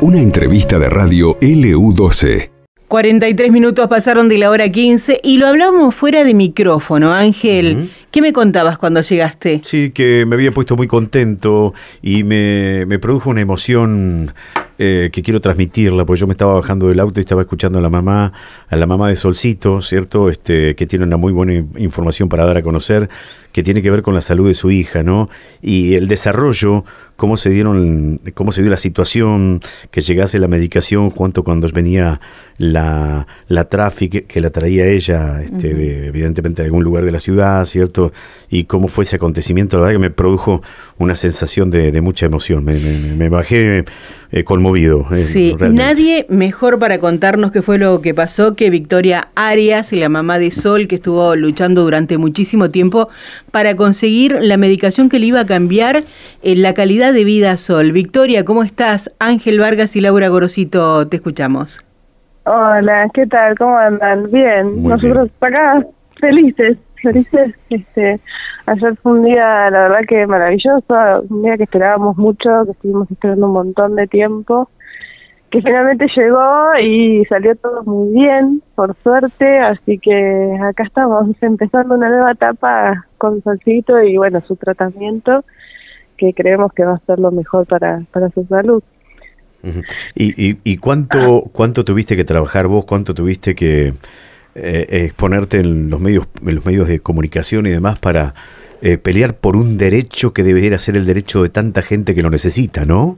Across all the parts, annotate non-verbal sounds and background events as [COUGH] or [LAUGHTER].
Una entrevista de radio LU12. 43 minutos pasaron de la hora 15 y lo hablamos fuera de micrófono. Ángel, ¿qué me contabas cuando llegaste? Sí, que me había puesto muy contento y me, me produjo una emoción eh, que quiero transmitirla, porque yo me estaba bajando del auto y estaba escuchando a la mamá, a la mamá de Solcito, ¿cierto? Este, que tiene una muy buena información para dar a conocer, que tiene que ver con la salud de su hija, ¿no? Y el desarrollo, cómo se dieron, cómo se dio la situación, que llegase la medicación, cuánto cuando venía la, la tráfico que la traía ella, este, evidentemente de algún lugar de la ciudad, ¿cierto? Y cómo fue ese acontecimiento, la verdad que me produjo una sensación de, mucha emoción, me, me, bajé eh, conmovido. Eh, sí, nadie mejor para contarnos qué fue lo que pasó que Victoria Arias, la mamá de Sol, que estuvo luchando durante muchísimo tiempo para conseguir la medicación que le iba a cambiar en la calidad de vida a Sol. Victoria, ¿cómo estás? Ángel Vargas y Laura Gorosito, te escuchamos. Hola, ¿qué tal? ¿Cómo andan? Bien, nosotros acá felices, felices. Este, ayer fue un día, la verdad que maravilloso, un día que esperábamos mucho, que estuvimos esperando un montón de tiempo que finalmente llegó y salió todo muy bien, por suerte, así que acá estamos empezando una nueva etapa con Solcito y bueno, su tratamiento, que creemos que va a ser lo mejor para, para su salud. ¿Y, y, y cuánto, cuánto tuviste que trabajar vos, cuánto tuviste que eh, exponerte en los medios, en los medios de comunicación y demás para eh, pelear por un derecho que debería ser el derecho de tanta gente que lo necesita, ¿no?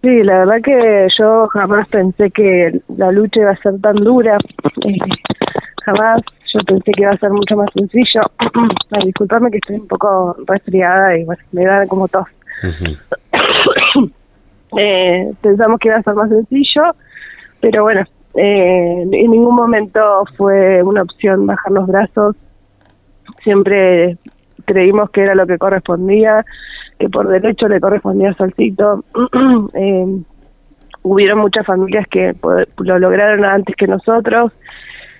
Sí, la verdad que yo jamás pensé que la lucha iba a ser tan dura. Eh, jamás. Yo pensé que iba a ser mucho más sencillo. [CLEARS THROAT] Ay, disculpame que estoy un poco resfriada y bueno, me da como tos. [COUGHS] eh, pensamos que iba a ser más sencillo, pero bueno, eh, en ningún momento fue una opción bajar los brazos. Siempre creímos que era lo que correspondía que por derecho le correspondía a Salcito. [CLEARS THROAT] eh, hubieron muchas familias que lo lograron antes que nosotros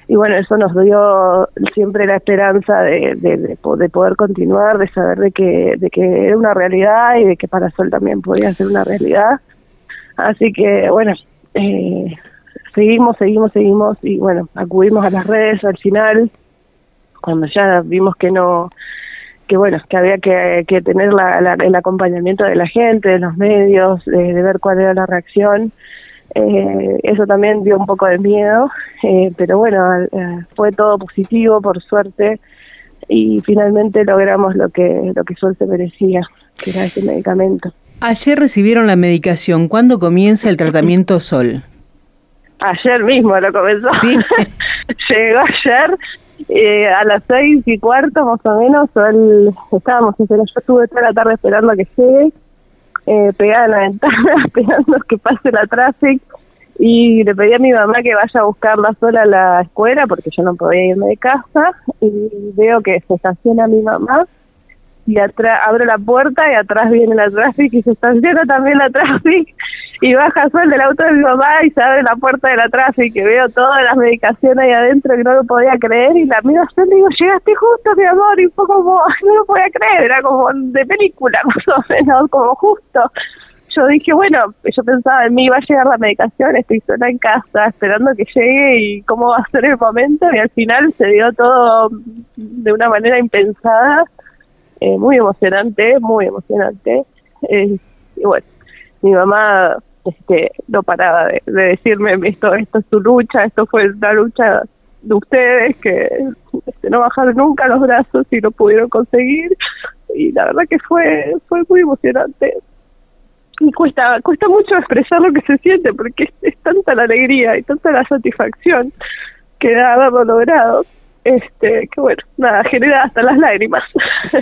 y bueno, eso nos dio siempre la esperanza de, de, poder continuar, de saber de que, de que era una realidad y de que para Sol también podía ser una realidad. Así que bueno, eh, seguimos, seguimos, seguimos y bueno, acudimos a las redes al final, cuando ya vimos que no que bueno, que había que, tener la, el acompañamiento de la gente, de los medios, de, ver cuál era la reacción. Eh, eso también dio un poco de miedo, eh, pero bueno, eh, fue todo positivo, por suerte, y finalmente logramos lo que, lo que Sol se merecía, que era ese medicamento. Ayer recibieron la medicación. ¿Cuándo comienza el tratamiento Sol? Ayer mismo lo comenzó. ¿Sí? [LAUGHS] Llegó ayer eh, a las seis y cuarto más o menos, él, estábamos, yo estuve toda la tarde esperando a que llegue, eh, pegada en la [LAUGHS] ventana, esperando que pase la tráfico y le pedí a mi mamá que vaya a buscarla sola a la escuela porque yo no podía irme de casa y veo que se estaciona mi mamá y atrás abro la puerta y atrás viene la tráfico y se estaciona también la [LAUGHS] tráfico y baja Sol del auto de mi mamá y se abre la puerta de la tráfico y veo todas las medicaciones ahí adentro que no lo podía creer y la miro y digo, llegaste justo mi amor y fue como, no lo podía creer, era como de película [LAUGHS] más o menos, como justo. Yo dije, bueno, yo pensaba en mí, va a llegar la medicación, estoy sola en casa esperando que llegue y cómo va a ser el momento y al final se dio todo de una manera impensada, eh, muy emocionante, muy emocionante. Eh, y bueno, mi mamá este, no paraba de, decirme esto, esto es tu lucha, esto fue la lucha de ustedes que este, no bajaron nunca los brazos y lo pudieron conseguir y la verdad que fue fue muy emocionante. Y cuesta cuesta mucho expresar lo que se siente porque es, es tanta la alegría y tanta la satisfacción que da haberlo logrado este, que bueno, nada, genera hasta las lágrimas.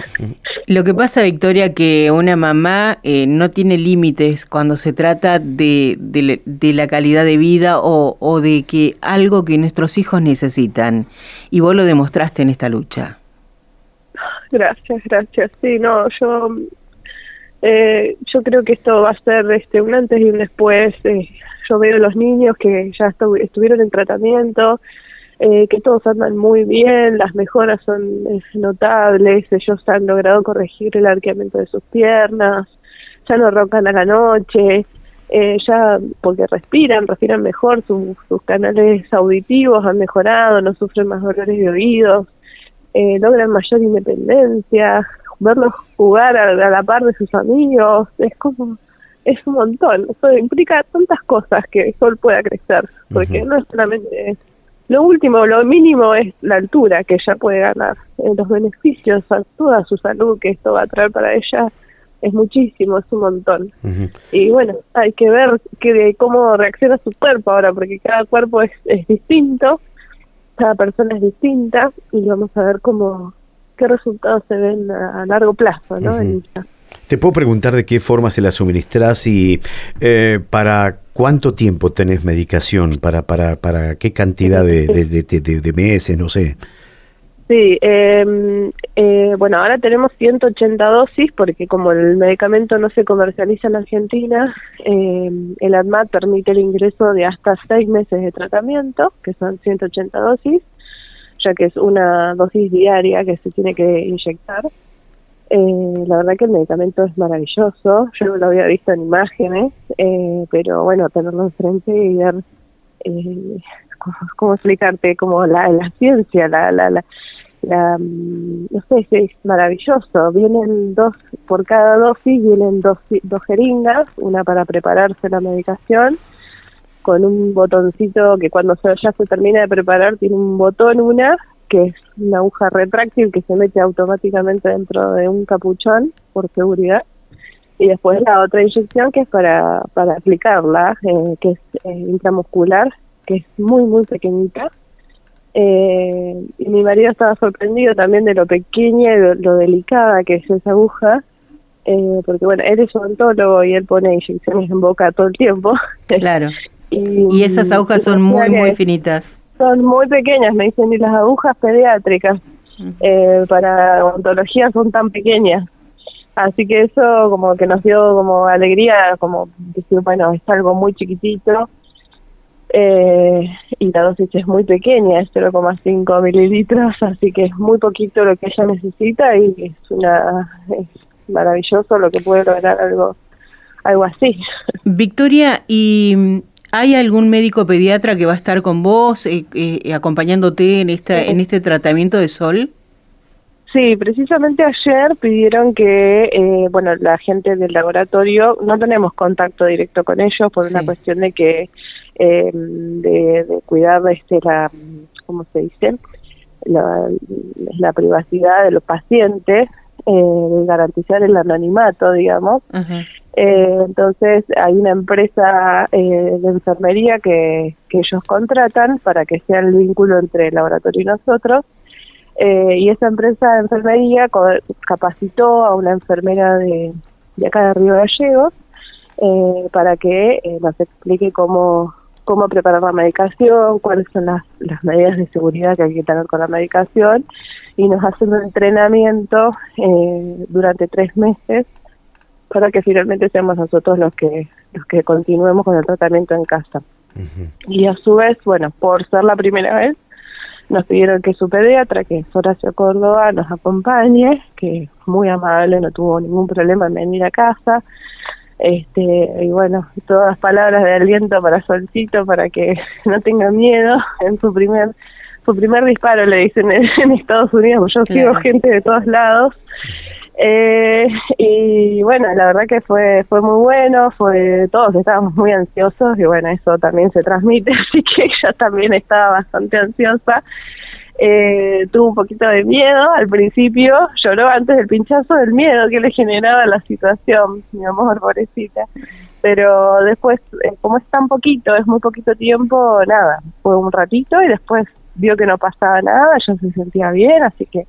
[LAUGHS] Lo que pasa, Victoria, que una mamá eh, no tiene límites cuando se trata de, de, la calidad de vida o, o, de que algo que nuestros hijos necesitan. Y vos lo demostraste en esta lucha. Gracias, gracias. Sí, no, yo, eh, yo creo que esto va a ser este, un antes y un después. Eh, yo veo los niños que ya estuvieron en tratamiento, eh, que todos andan muy bien, las mejoras son notables, ellos han logrado corregir el arqueamiento de sus piernas, ya no roncan a la noche, eh, ya porque respiran, respiran mejor, sus canales auditivos han mejorado, no sufren más dolores de oídos, eh, logran mayor independencia, verlos jugar a, la par de sus amigos, es como, es un montón, eso implica tantas cosas que Sol pueda crecer, porque no es solamente lo último, lo mínimo es la altura que ella puede ganar, eh, los beneficios a toda su salud que esto va a traer para ella es muchísimo, es un montón. Y bueno, hay que ver que, cómo reacciona su cuerpo ahora, porque cada cuerpo es, es distinto, cada persona es distinta, y vamos a ver cómo qué resultados se ven a, largo plazo, ¿no? Te puedo preguntar de qué forma se la suministras y eh, para cuánto tiempo tenés medicación, para, para, para qué cantidad de, de, de meses, no sé. Sí, eh, eh, bueno, ahora tenemos 180 dosis porque como el medicamento no se comercializa en Argentina, eh, el ADMAT permite el ingreso de hasta seis meses de tratamiento, que son 180 dosis, ya que es una dosis diaria que se tiene que inyectar. Eh, la verdad que el medicamento es maravilloso, yo no lo había visto en imágenes, eh, pero bueno, tenerlo enfrente y ver, eh, ¿cómo, explicarte? Como la, la ciencia, la, la, la la, mm, no sé, es maravilloso. Vienen dos, por cada dosis vienen dos, dos jeringas, una para prepararse la medicación, con un botoncito que cuando ya se termina de preparar tiene un botón, una, que es una aguja retráctil que se mete automáticamente dentro de un capuchón por seguridad. Y después la otra inyección que es para, para aplicarla, eh, que es eh, intramuscular, que es muy, muy pequeñita eh, y mi marido estaba sorprendido también de lo pequeña y lo, delicada que es esa aguja, porque bueno, él es odontólogo y él pone inyecciones en boca todo el tiempo. Claro. [LAUGHS] y, esas agujas son muy, muy finitas. Son muy pequeñas, me dicen, y las agujas pediátricas eh, para odontología son tan pequeñas. Así que eso como que nos dio como alegría, como decir, bueno, es algo muy chiquitito eh, y la dosis es muy pequeña, es 0,5 mililitros, así que es muy poquito lo que ella necesita y es una es maravilloso lo que puede lograr algo algo así. Victoria, ¿y hay algún médico pediatra que va a estar con vos eh, eh, acompañándote en esta en este tratamiento de sol? Sí, precisamente ayer pidieron que, eh, bueno, la gente del laboratorio, no tenemos contacto directo con ellos por una cuestión de que eh, de, cuidar este la cómo se dice la, la privacidad de los pacientes eh, de garantizar el anonimato digamos. Eh, entonces hay una empresa eh, de enfermería que, que ellos contratan para que sea el vínculo entre el laboratorio y nosotros. Eh, y esa empresa de enfermería capacitó a una enfermera de, de acá de Río Gallegos eh, para que nos explique cómo cómo preparar la medicación, cuáles son las, las medidas de seguridad que hay que tener con la medicación y nos hacen un entrenamiento eh, durante tres meses para que finalmente seamos nosotros los que los que continuemos con el tratamiento en casa. Y a su vez, bueno, por ser la primera vez, nos pidieron que su pediatra, que es Horacio Córdoba, nos acompañe, que es muy amable, no tuvo ningún problema en venir a casa, este y bueno todas palabras de aliento para Solcito para que [LAUGHS] no tenga miedo en su primer su primer disparo le dicen en, Estados Unidos yo sigo gente de todos lados. Eh, y bueno la verdad que fue fue muy bueno fue todos estábamos muy ansiosos y bueno eso también se transmite [LAUGHS] así que ella también estaba bastante ansiosa eh, tuvo un poquito de miedo al principio, lloró antes del pinchazo del miedo que le generaba la situación, mi amor, pobrecita. Pero después, eh, como es tan poquito, es muy poquito tiempo, nada, fue un ratito y después vio que no pasaba nada, ella se sentía bien, así que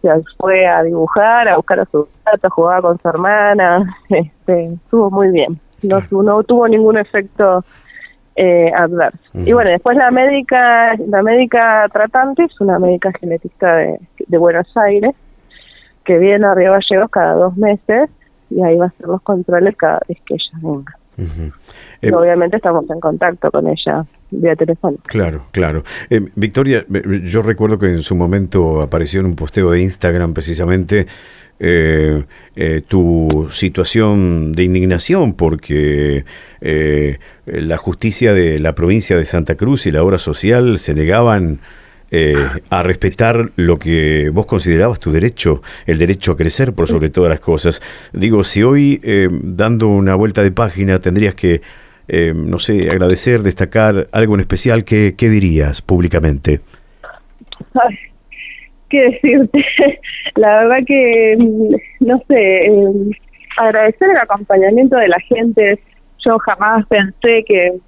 se fue a dibujar, a buscar a su gato, jugaba con su hermana, [LAUGHS] este, estuvo muy bien. No, no tuvo ningún efecto eh, adverso. Y bueno, después la médica, la médica tratante es una médica genetista de, Buenos Aires, que viene a Río Gallegos cada dos meses y ahí va a hacer los controles cada vez que ella venga. eh, obviamente estamos en contacto con ella vía teléfono. Claro, claro. Eh, Victoria, yo recuerdo que en su momento apareció en un posteo de Instagram precisamente eh, eh, tu situación de indignación porque eh, la justicia de la provincia de Santa Cruz y la obra social se negaban a respetar lo que vos considerabas tu derecho, el derecho a crecer por sobre todas las cosas. Digo, si hoy dando una vuelta de página tendrías que, no sé, agradecer, destacar algo en especial, ¿qué, qué dirías públicamente? Qué decirte. [LAUGHS] La verdad que, mm, no sé, em, agradecer el acompañamiento de la gente. Yo jamás pensé que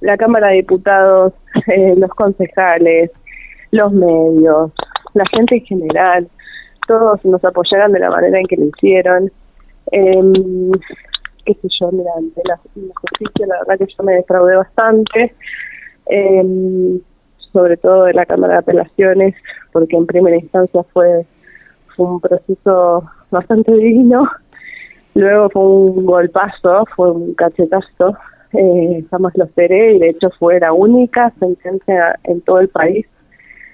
la Cámara de Diputados, [LAUGHS] eh, los concejales, los medios, la gente en general, todos nos apoyaran de la manera en que lo hicieron. Eh, qué sé yo, mira, la, la, justicia, la verdad que yo me defraudé bastante. Eh, sobre todo de la Cámara de Apelaciones, porque en primera instancia fue, un proceso bastante digno, luego fue un golpazo, fue un cachetazo, eh, jamás lo esperé y de hecho fue la única sentencia en todo el país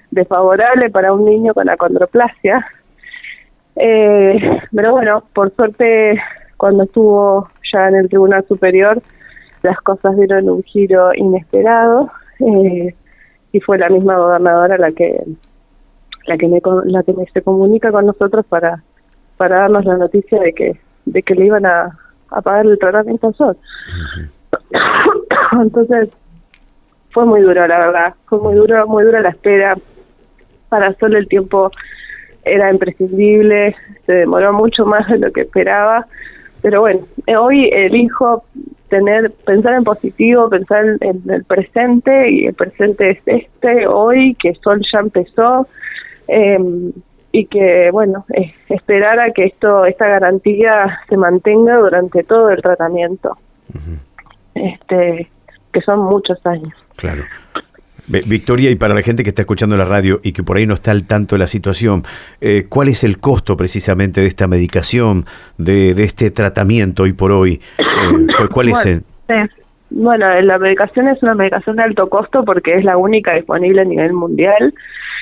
desfavorable para un niño con acondroplasia. Eh, pero bueno, por suerte cuando estuvo ya en el Tribunal Superior las cosas dieron un giro inesperado. Eh, y fue la misma gobernadora la que la que me la que me se comunica con nosotros para para darnos la noticia de que de que le iban a, a pagar el tratamiento sol. Entonces fue muy duro la verdad, fue muy duro, muy dura la espera. Para Sol el tiempo era imprescindible, se demoró mucho más de lo que esperaba, pero bueno, hoy elijo tener, pensar en positivo, pensar en, el presente, y el presente es este, hoy, que Sol ya empezó, em, y que, bueno, esperar a que esto, esta garantía se mantenga durante todo el tratamiento, este que son muchos años. Claro. Victoria, y para la gente que está escuchando la radio y que por ahí no está al tanto de la situación, eh, ¿cuál es el costo precisamente de esta medicación, de, este tratamiento hoy por hoy? Eh, ¿Cuál es el...? Bueno, la medicación es una medicación de alto costo porque es la única disponible a nivel mundial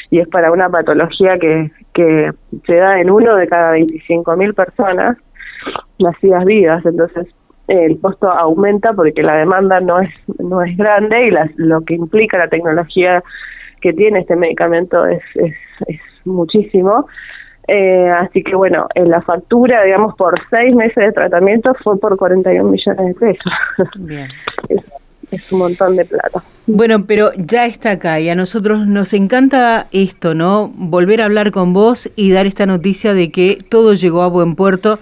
y es para una patología que, que se da en uno de cada 25 mil personas nacidas vivas. Entonces, el costo aumenta porque la demanda no es no es grande y lo que implica la tecnología que tiene este medicamento es, es, es muchísimo. Eh, así que bueno, en la factura, digamos, por seis meses de tratamiento fue por 41 millones de pesos. Bien. [LAUGHS] es, un montón de plata. Bueno, pero ya está acá y a nosotros nos encanta esto, ¿no? Volver a hablar con vos y dar esta noticia de que todo llegó a buen puerto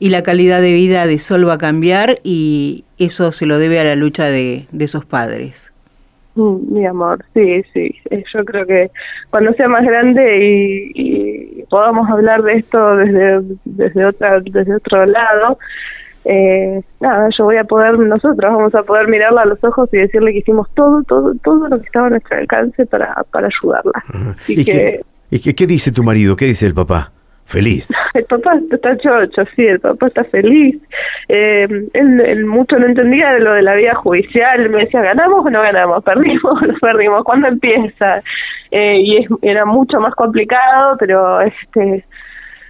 y la calidad de vida de Sol va a cambiar y eso se lo debe a la lucha de, de esos padres. Mm, mi amor, sí, sí. Eh, yo creo que cuando sea más grande y, podamos hablar de esto desde desde otra desde otro lado, eh, nada, yo voy a poder, nosotros vamos a poder mirarla a los ojos y decirle que hicimos todo, todo, todo lo que estaba a nuestro alcance para, para ayudarla. ¿Y, que, ¿Y qué dice tu marido? ¿Qué dice el papá? Feliz. [LAUGHS] El papá está chocho, sí, el papá está feliz. Eh, él, mucho no entendía de lo de la vida judicial, me decía, ¿ganamos o no ganamos? [LAUGHS] ¿Perdimos o no perdimos? ¿Cuándo empieza? Eh, y era mucho más complicado, pero este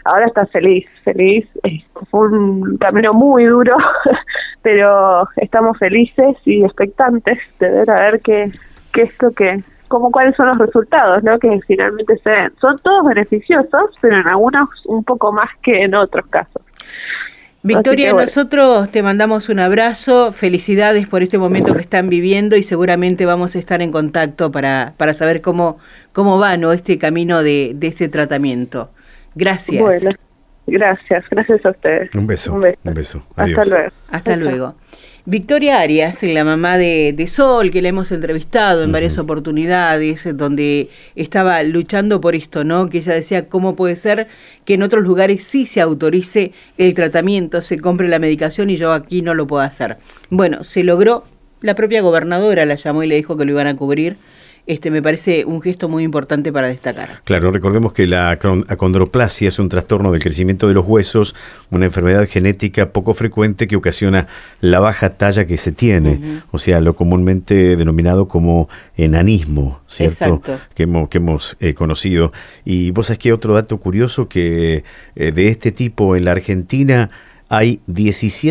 ahora está feliz, feliz. fue un camino muy duro, [LAUGHS] pero estamos felices y expectantes de ver a ver qué, qué es lo que como cuáles son los resultados, ¿no? Que finalmente se ven. Son todos beneficiosos, pero en algunos un poco más que en otros casos. Victoria, nosotros te mandamos un abrazo, felicidades por este momento que están viviendo y seguramente vamos a estar en contacto para, para saber cómo, cómo va ¿no? este camino de, de este tratamiento. Gracias. Bueno, gracias, gracias a ustedes. Un beso. Un beso. Hasta luego. Hasta luego. Victoria Arias, la mamá de, Sol, que la hemos entrevistado en varias oportunidades, donde estaba luchando por esto, ¿no? Que ella decía, ¿cómo puede ser que en otros lugares sí se autorice el tratamiento, se compre la medicación y yo aquí no lo puedo hacer? Bueno, se logró, la propia gobernadora la llamó y le dijo que lo iban a cubrir este, me parece un gesto muy importante para destacar. Claro, recordemos que la acondroplasia es un trastorno del crecimiento de los huesos, una enfermedad genética poco frecuente que ocasiona la baja talla que se tiene, o sea, lo comúnmente denominado como enanismo, ¿cierto? Que hemos, que hemos eh, conocido. Y vos sabés que otro dato curioso que eh, de este tipo en la Argentina hay 17